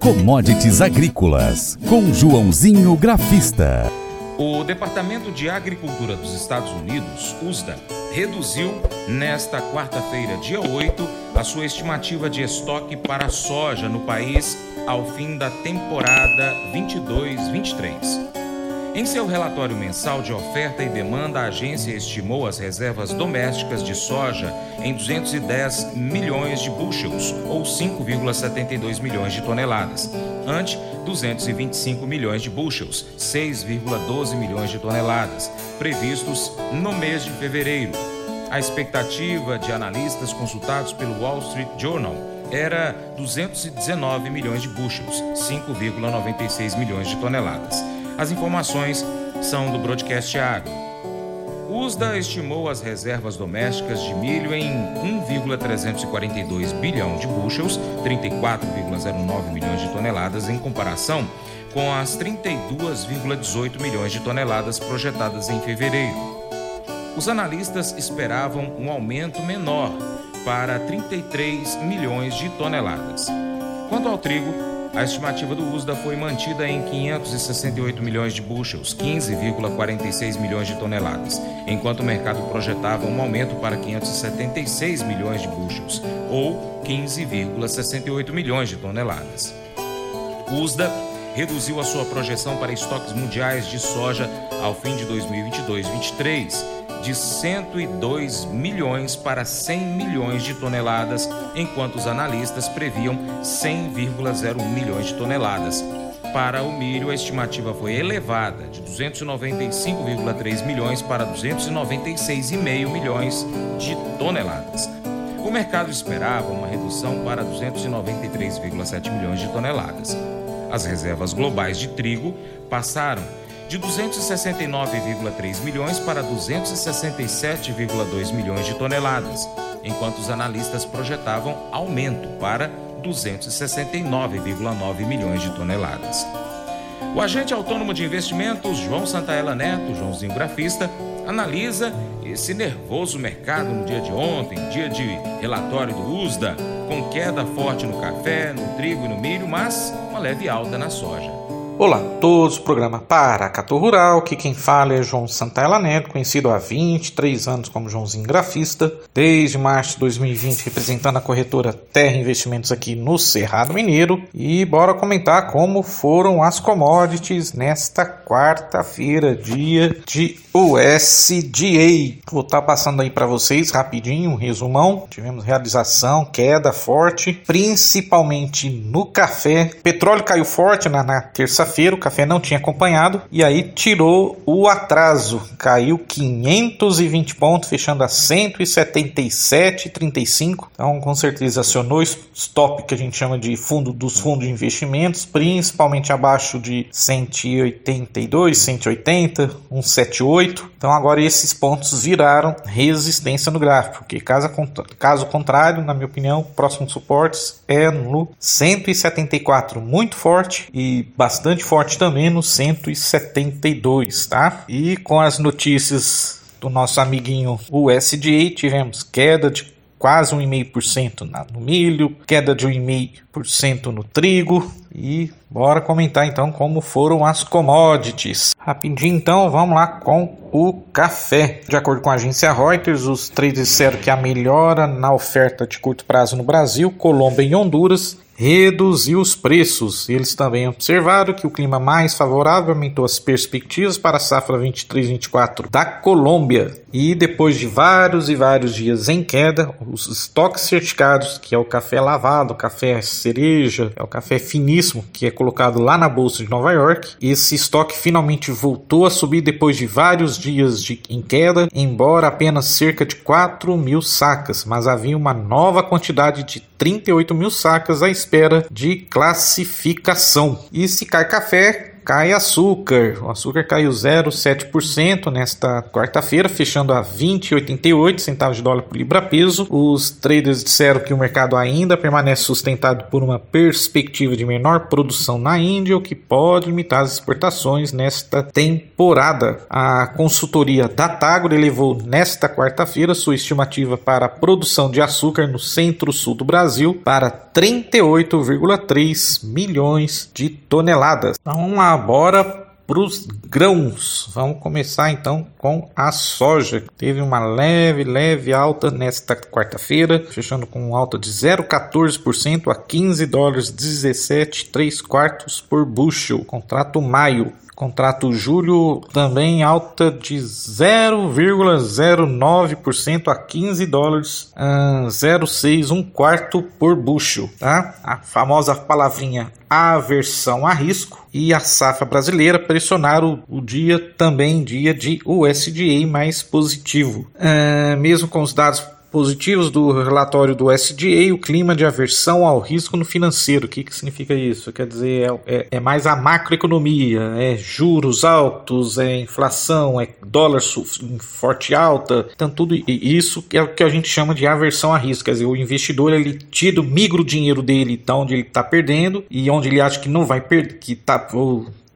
Commodities Agrícolas, com Joãozinho Grafista. O Departamento de Agricultura dos Estados Unidos, USDA, reduziu nesta quarta-feira, dia 8, a sua estimativa de estoque para soja no país ao fim da temporada 22-23. Em seu relatório mensal de oferta e demanda, a agência estimou as reservas domésticas de soja em 210 milhões de bushels, ou 5,72 milhões de toneladas, ante 225 milhões de bushels, 6,12 milhões de toneladas, previstos no mês de fevereiro. A expectativa de analistas consultados pelo Wall Street Journal era 219 milhões de bushels, 5,96 milhões de toneladas. As informações são do Broadcast Agro. USDA estimou as reservas domésticas de milho em 1,342 bilhão de bushels, 34,09 milhões de toneladas, em comparação com as 32,18 milhões de toneladas projetadas em fevereiro. Os analistas esperavam um aumento menor, para 33 milhões de toneladas. Quanto ao trigo, a estimativa do USDA foi mantida em 568 milhões de bushels, 15,46 milhões de toneladas, enquanto o mercado projetava um aumento para 576 milhões de bushels, ou 15,68 milhões de toneladas. O USDA reduziu a sua projeção para estoques mundiais de soja ao fim de 2022-23 de 102 milhões para 100 milhões de toneladas, enquanto os analistas previam 100,01 milhões de toneladas. Para o milho, a estimativa foi elevada de 295,3 milhões para 296,5 milhões de toneladas. O mercado esperava uma redução para 293,7 milhões de toneladas. As reservas globais de trigo passaram de 269,3 milhões para 267,2 milhões de toneladas, enquanto os analistas projetavam aumento para 269,9 milhões de toneladas. O agente autônomo de investimentos João Santaella Neto, Joãozinho Grafista, analisa esse nervoso mercado no dia de ontem, dia de relatório do USDA, com queda forte no café, no trigo e no milho, mas uma leve alta na soja. Olá a todos, programa Paracato Rural, que quem fala é João Santella Neto, conhecido há 23 anos como Joãozinho Grafista, desde março de 2020 representando a corretora Terra Investimentos aqui no Cerrado Mineiro, e bora comentar como foram as commodities nesta quarta-feira, dia de USDA. Vou estar tá passando aí para vocês rapidinho um resumão. Tivemos realização, queda forte, principalmente no café. Petróleo caiu forte na, na terça feira o café não tinha acompanhado e aí tirou o atraso, caiu 520 pontos, fechando a 177,35. Então, com certeza acionou stop que a gente chama de fundo dos fundos de investimentos, principalmente abaixo de 182, 180, 178. Então, agora esses pontos viraram resistência no gráfico, porque caso, caso contrário, na minha opinião, próximos suportes é no 174, muito forte e bastante forte também no 172, tá? E com as notícias do nosso amiguinho USDA, tivemos queda de quase 1,5% no milho, queda de 1,5% no trigo e bora comentar então como foram as commodities. Rapidinho então, vamos lá com o café. De acordo com a agência Reuters, os traders disseram que a melhora na oferta de curto prazo no Brasil, Colômbia e Honduras reduziu os preços. Eles também observaram que o clima mais favorável aumentou as perspectivas para a safra 23-24 da Colômbia. E depois de vários e vários dias em queda, os estoques certificados, que é o café lavado, o café cereja, é o café finíssimo que é colocado lá na bolsa de Nova York, esse estoque finalmente voltou a subir depois de vários dias de, em queda, embora apenas cerca de 4 mil sacas, mas havia uma nova quantidade de 38 mil sacas à espera de classificação. E se cai café, cai açúcar. O açúcar caiu 0,7% nesta quarta-feira, fechando a 20,88 centavos de dólar por libra-peso. Os traders disseram que o mercado ainda permanece sustentado por uma perspectiva de menor produção na Índia, o que pode limitar as exportações nesta temporada. A consultoria Datagro elevou nesta quarta-feira sua estimativa para a produção de açúcar no centro-sul do Brasil para 38,3 milhões de toneladas. Então, vamos bora para os grãos. Vamos começar então com a soja. Teve uma leve, leve alta nesta quarta-feira, fechando com alta de 0,14% a 15 dólares 17 3 quartos por bushel. Contrato maio Contrato julho também alta de 0,09% a 15 dólares, uh, 0,6 um quarto por bushel, tá? A famosa palavrinha aversão a risco e a safra brasileira pressionaram o, o dia também dia de USDA mais positivo. Uh, mesmo com os dados positivos do relatório do SDA, o clima de aversão ao risco no financeiro. O que, que significa isso? Quer dizer, é, é, é mais a macroeconomia, é juros altos, é inflação, é dólar forte alta, então tudo isso é o que a gente chama de aversão a risco. Quer dizer, o investidor ele tira, o dinheiro dele de onde ele está perdendo e onde ele acha que não vai perder, que está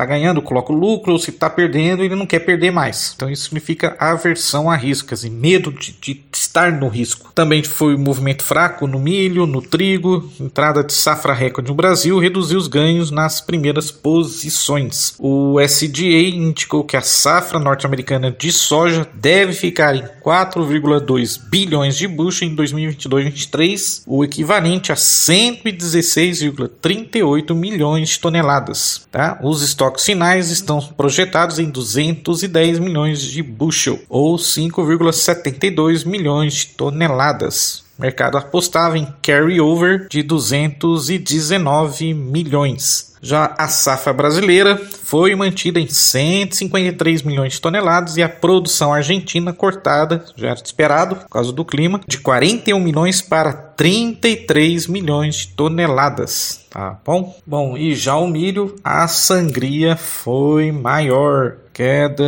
está ganhando, coloca o lucro, se está perdendo, ele não quer perder mais. Então isso significa aversão a riscos e medo de, de, estar no risco. Também foi um movimento fraco no milho, no trigo, entrada de safra recorde no Brasil, reduziu os ganhos nas primeiras posições. O SDA indicou que a safra norte-americana de soja deve ficar em 4,2 bilhões de bushel em 2022-23, o equivalente a 116,38 milhões de toneladas. Tá? Os estoques finais estão projetados em 210 milhões de bushel, ou 5,72 milhões de toneladas. O mercado apostava em carry-over de 219 milhões. Já a safra brasileira foi mantida em 153 milhões de toneladas e a produção argentina cortada, já era esperado por causa do clima, de 41 milhões para 33 milhões de toneladas. Tá bom? Bom, e já o milho, a sangria foi maior queda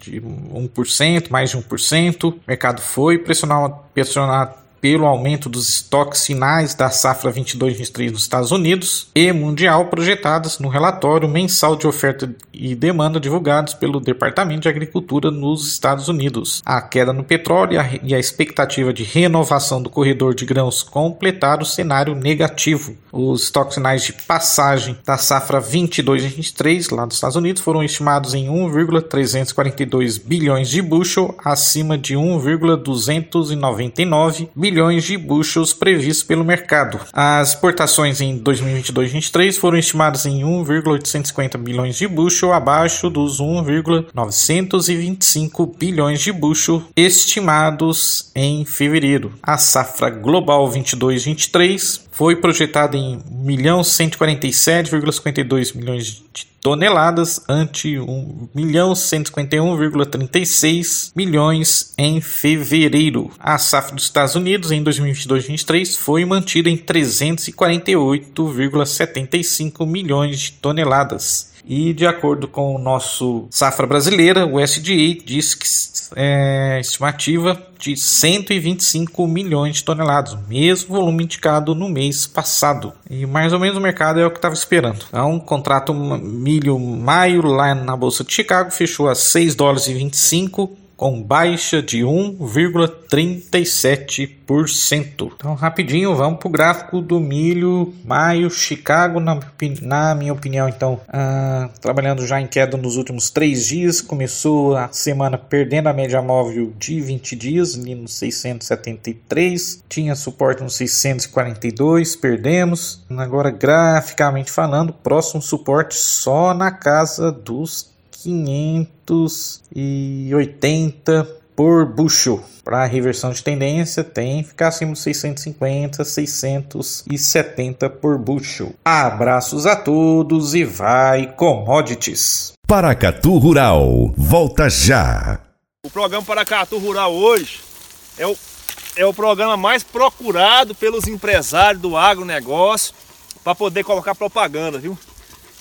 de 1%, mais de 1%. O mercado foi pressionado, pressionado pelo aumento dos estoques finais da safra 22-23 nos Estados Unidos e mundial projetadas no relatório mensal de oferta e demanda divulgados pelo Departamento de Agricultura nos Estados Unidos. A queda no petróleo e a expectativa de renovação do corredor de grãos completaram o cenário negativo. Os estoques finais de passagem da safra 22-23 lá dos Estados Unidos foram estimados em 1,342 bilhões de bushel, acima de 1,299 bilhões milhões de bushels previstos pelo mercado. As exportações em 2022-23 foram estimadas em 1,850 bilhões de bushel, abaixo dos 1,925 bilhões de bushel estimados em fevereiro. A safra global 22-23 foi projetada em 1.147,52 milhões de toneladas ante 1.151,36 milhões em fevereiro. A safra dos Estados Unidos em 2022-23 foi mantida em 348,75 milhões de toneladas. E de acordo com o nosso safra brasileira, o SDA diz que é estimativa de 125 milhões de toneladas, mesmo volume indicado no mês passado. E mais ou menos o mercado é o que estava esperando. Então, contrato milho maio lá na bolsa de Chicago fechou a 6 dólares e 25 com baixa de 1,37%. Então, rapidinho, vamos para o gráfico do milho maio, Chicago, na, na minha opinião, então, ah, trabalhando já em queda nos últimos três dias, começou a semana perdendo a média móvel de 20 dias, ali nos 673, tinha suporte nos 642, perdemos. Agora, graficamente falando, próximo suporte só na casa dos 580 por bushel. Para reversão de tendência, tem que ficar acima dos 650, 670 por bushel. Abraços a todos e vai commodities. Paracatu Rural, volta já. O programa Paracatu Rural hoje é o, é o programa mais procurado pelos empresários do agronegócio para poder colocar propaganda, viu?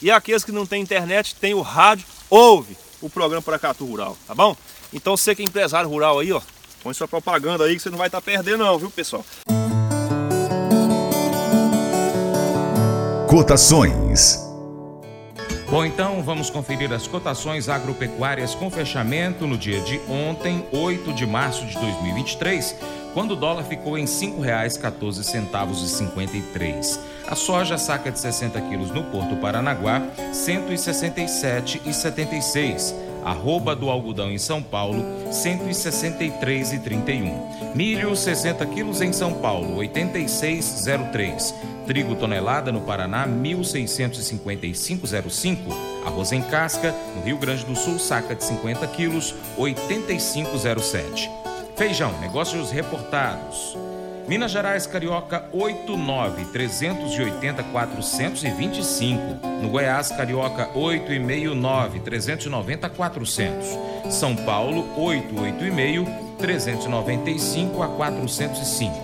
e aqueles que não têm internet, tem o rádio, ouve o programa Paracatu Rural, tá bom? Então você que é empresário rural aí, ó, põe sua propaganda aí que você não vai estar tá perdendo não, viu pessoal? Cotações Bom, então vamos conferir as cotações agropecuárias com fechamento no dia de ontem, 8 de março de 2023 quando o dólar ficou em R$ 5,14,53. A soja saca de 60 quilos no Porto Paranaguá, R$ 167,76. Arroba do algodão em São Paulo, R$ 163,31. Milho, 60 quilos em São Paulo, R$ 86,03. Trigo tonelada no Paraná, R$ 1.655,05. Arroz em casca, no Rio Grande do Sul, saca de 50 quilos, R$ 85,07. Feijão, negócios reportados. Minas Gerais Carioca 89 380 425. No Goiás Carioca 8,5 390 400. São Paulo 885 395 a 405.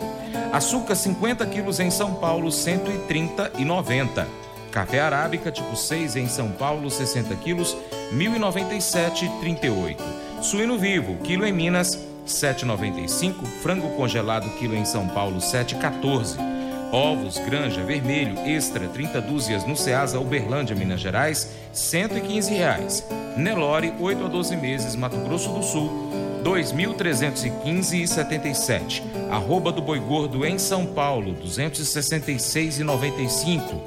Açúcar 50 quilos em São Paulo 130 e 90. Café arábica tipo 6 em São Paulo 60 quilos 1097,38. Suíno vivo quilo em Minas 7,95, frango congelado quilo em São Paulo 7,14. Ovos Granja Vermelho Extra 30 dúzias no Ceasa Uberlândia, Minas Gerais, 115 reais. Nelore 8 a 12 meses, Mato Grosso do Sul, 2.315,77. Arroba do Boi Gordo em São Paulo, 266,95.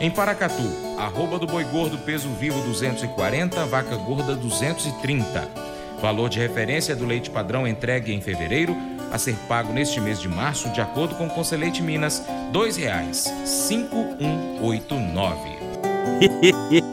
Em Paracatu, arroba do Boi Gordo peso vivo 240, vaca gorda 230. Valor de referência do leite padrão entregue em fevereiro a ser pago neste mês de março, de acordo com o Conselheite Minas, R$ 2,5189.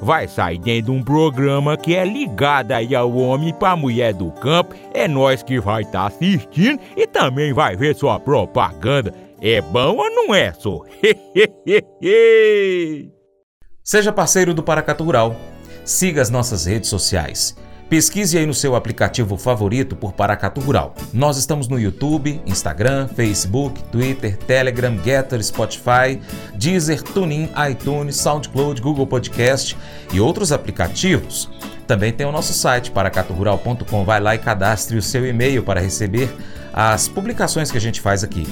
vai sair dentro de um programa que é ligado aí ao homem para mulher do campo. É nós que vai estar tá assistindo e também vai ver sua propaganda. É bom ou não é, só? Seja parceiro do Paracatu Rural. Siga as nossas redes sociais. Pesquise aí no seu aplicativo favorito por Paracatu Rural. Nós estamos no YouTube, Instagram, Facebook, Twitter, Telegram, Getter, Spotify, Deezer, TuneIn, iTunes, SoundCloud, Google Podcast e outros aplicativos. Também tem o nosso site paracaturural.com. Vai lá e cadastre o seu e-mail para receber as publicações que a gente faz aqui.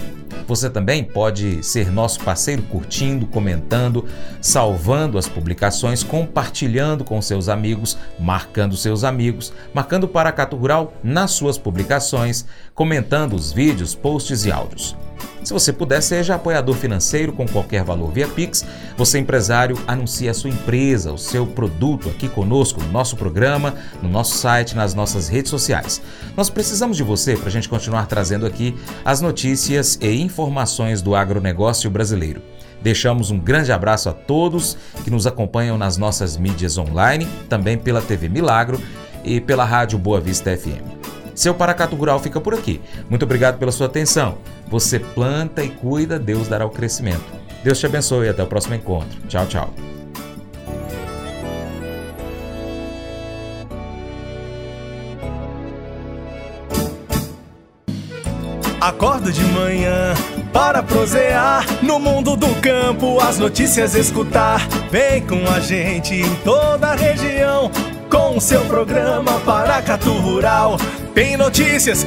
Você também pode ser nosso parceiro curtindo, comentando, salvando as publicações, compartilhando com seus amigos, marcando seus amigos, marcando Paracato Rural nas suas publicações, comentando os vídeos, posts e áudios. Se você puder, seja apoiador financeiro com qualquer valor via Pix. Você, empresário, anuncie a sua empresa, o seu produto aqui conosco, no nosso programa, no nosso site, nas nossas redes sociais. Nós precisamos de você para a gente continuar trazendo aqui as notícias e informações do agronegócio brasileiro. Deixamos um grande abraço a todos que nos acompanham nas nossas mídias online, também pela TV Milagro e pela Rádio Boa Vista FM. Seu Paracato Rural fica por aqui. Muito obrigado pela sua atenção. Você planta e cuida, Deus dará o crescimento. Deus te abençoe e até o próximo encontro. Tchau, tchau. Acordo de manhã para prosear no mundo do campo, as notícias escutar. Vem com a gente em toda a região com seu programa Paracatu Rural. Tem notícias,